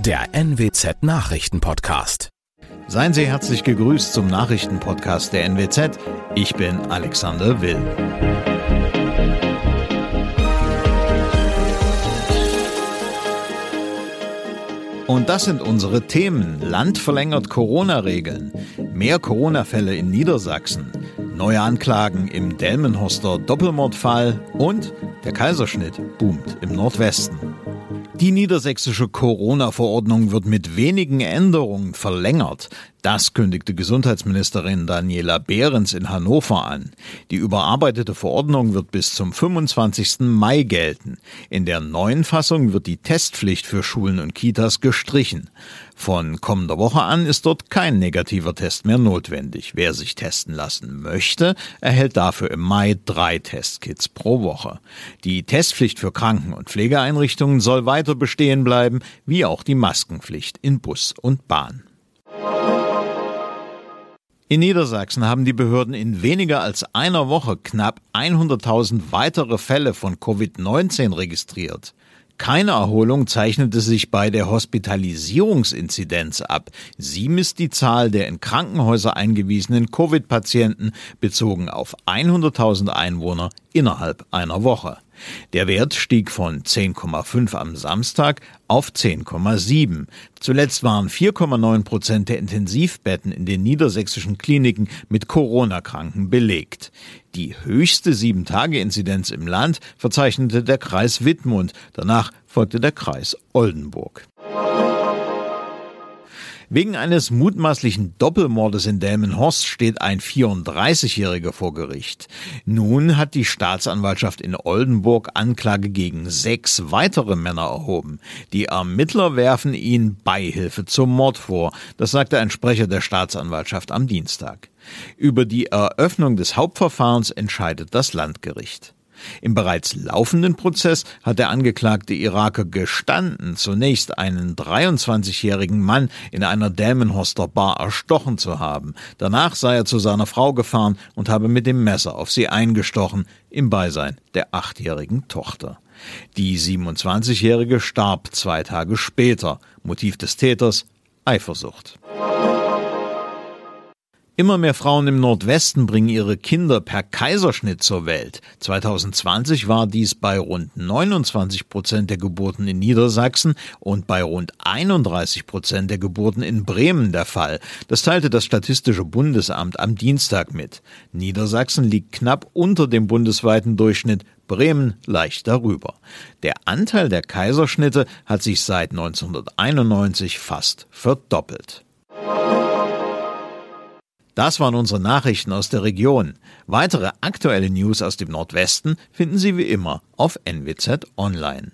der NWZ Nachrichtenpodcast. Seien Sie herzlich gegrüßt zum Nachrichtenpodcast der NWZ. Ich bin Alexander Will. Und das sind unsere Themen. Land verlängert Corona-Regeln, mehr Corona-Fälle in Niedersachsen, neue Anklagen im Delmenhorster Doppelmordfall und der Kaiserschnitt boomt im Nordwesten. Die niedersächsische Corona-Verordnung wird mit wenigen Änderungen verlängert. Das kündigte Gesundheitsministerin Daniela Behrens in Hannover an. Die überarbeitete Verordnung wird bis zum 25. Mai gelten. In der neuen Fassung wird die Testpflicht für Schulen und Kitas gestrichen. Von kommender Woche an ist dort kein negativer Test mehr notwendig. Wer sich testen lassen möchte, erhält dafür im Mai drei Testkits pro Woche. Die Testpflicht für Kranken- und Pflegeeinrichtungen soll weiter bestehen bleiben, wie auch die Maskenpflicht in Bus und Bahn. In Niedersachsen haben die Behörden in weniger als einer Woche knapp 100.000 weitere Fälle von Covid-19 registriert. Keine Erholung zeichnete sich bei der Hospitalisierungsinzidenz ab. Sie misst die Zahl der in Krankenhäuser eingewiesenen Covid-Patienten bezogen auf 100.000 Einwohner innerhalb einer Woche. Der Wert stieg von 10,5 am Samstag auf 10,7. Zuletzt waren 4,9 Prozent der Intensivbetten in den niedersächsischen Kliniken mit Corona-Kranken belegt. Die höchste Sieben-Tage-Inzidenz im Land verzeichnete der Kreis Wittmund. Danach folgte der Kreis Oldenburg. Wegen eines mutmaßlichen Doppelmordes in Delmenhorst steht ein 34-Jähriger vor Gericht. Nun hat die Staatsanwaltschaft in Oldenburg Anklage gegen sechs weitere Männer erhoben. Die Ermittler werfen ihnen Beihilfe zum Mord vor. Das sagte ein Sprecher der Staatsanwaltschaft am Dienstag. Über die Eröffnung des Hauptverfahrens entscheidet das Landgericht. Im bereits laufenden Prozess hat der angeklagte Iraker gestanden, zunächst einen 23-jährigen Mann in einer Delmenhorster Bar erstochen zu haben. Danach sei er zu seiner Frau gefahren und habe mit dem Messer auf sie eingestochen, im Beisein der achtjährigen Tochter. Die 27-jährige starb zwei Tage später. Motiv des Täters Eifersucht. Immer mehr Frauen im Nordwesten bringen ihre Kinder per Kaiserschnitt zur Welt. 2020 war dies bei rund 29 Prozent der Geburten in Niedersachsen und bei rund 31 Prozent der Geburten in Bremen der Fall. Das teilte das Statistische Bundesamt am Dienstag mit. Niedersachsen liegt knapp unter dem bundesweiten Durchschnitt, Bremen leicht darüber. Der Anteil der Kaiserschnitte hat sich seit 1991 fast verdoppelt. Das waren unsere Nachrichten aus der Region. Weitere aktuelle News aus dem Nordwesten finden Sie wie immer auf NWZ Online.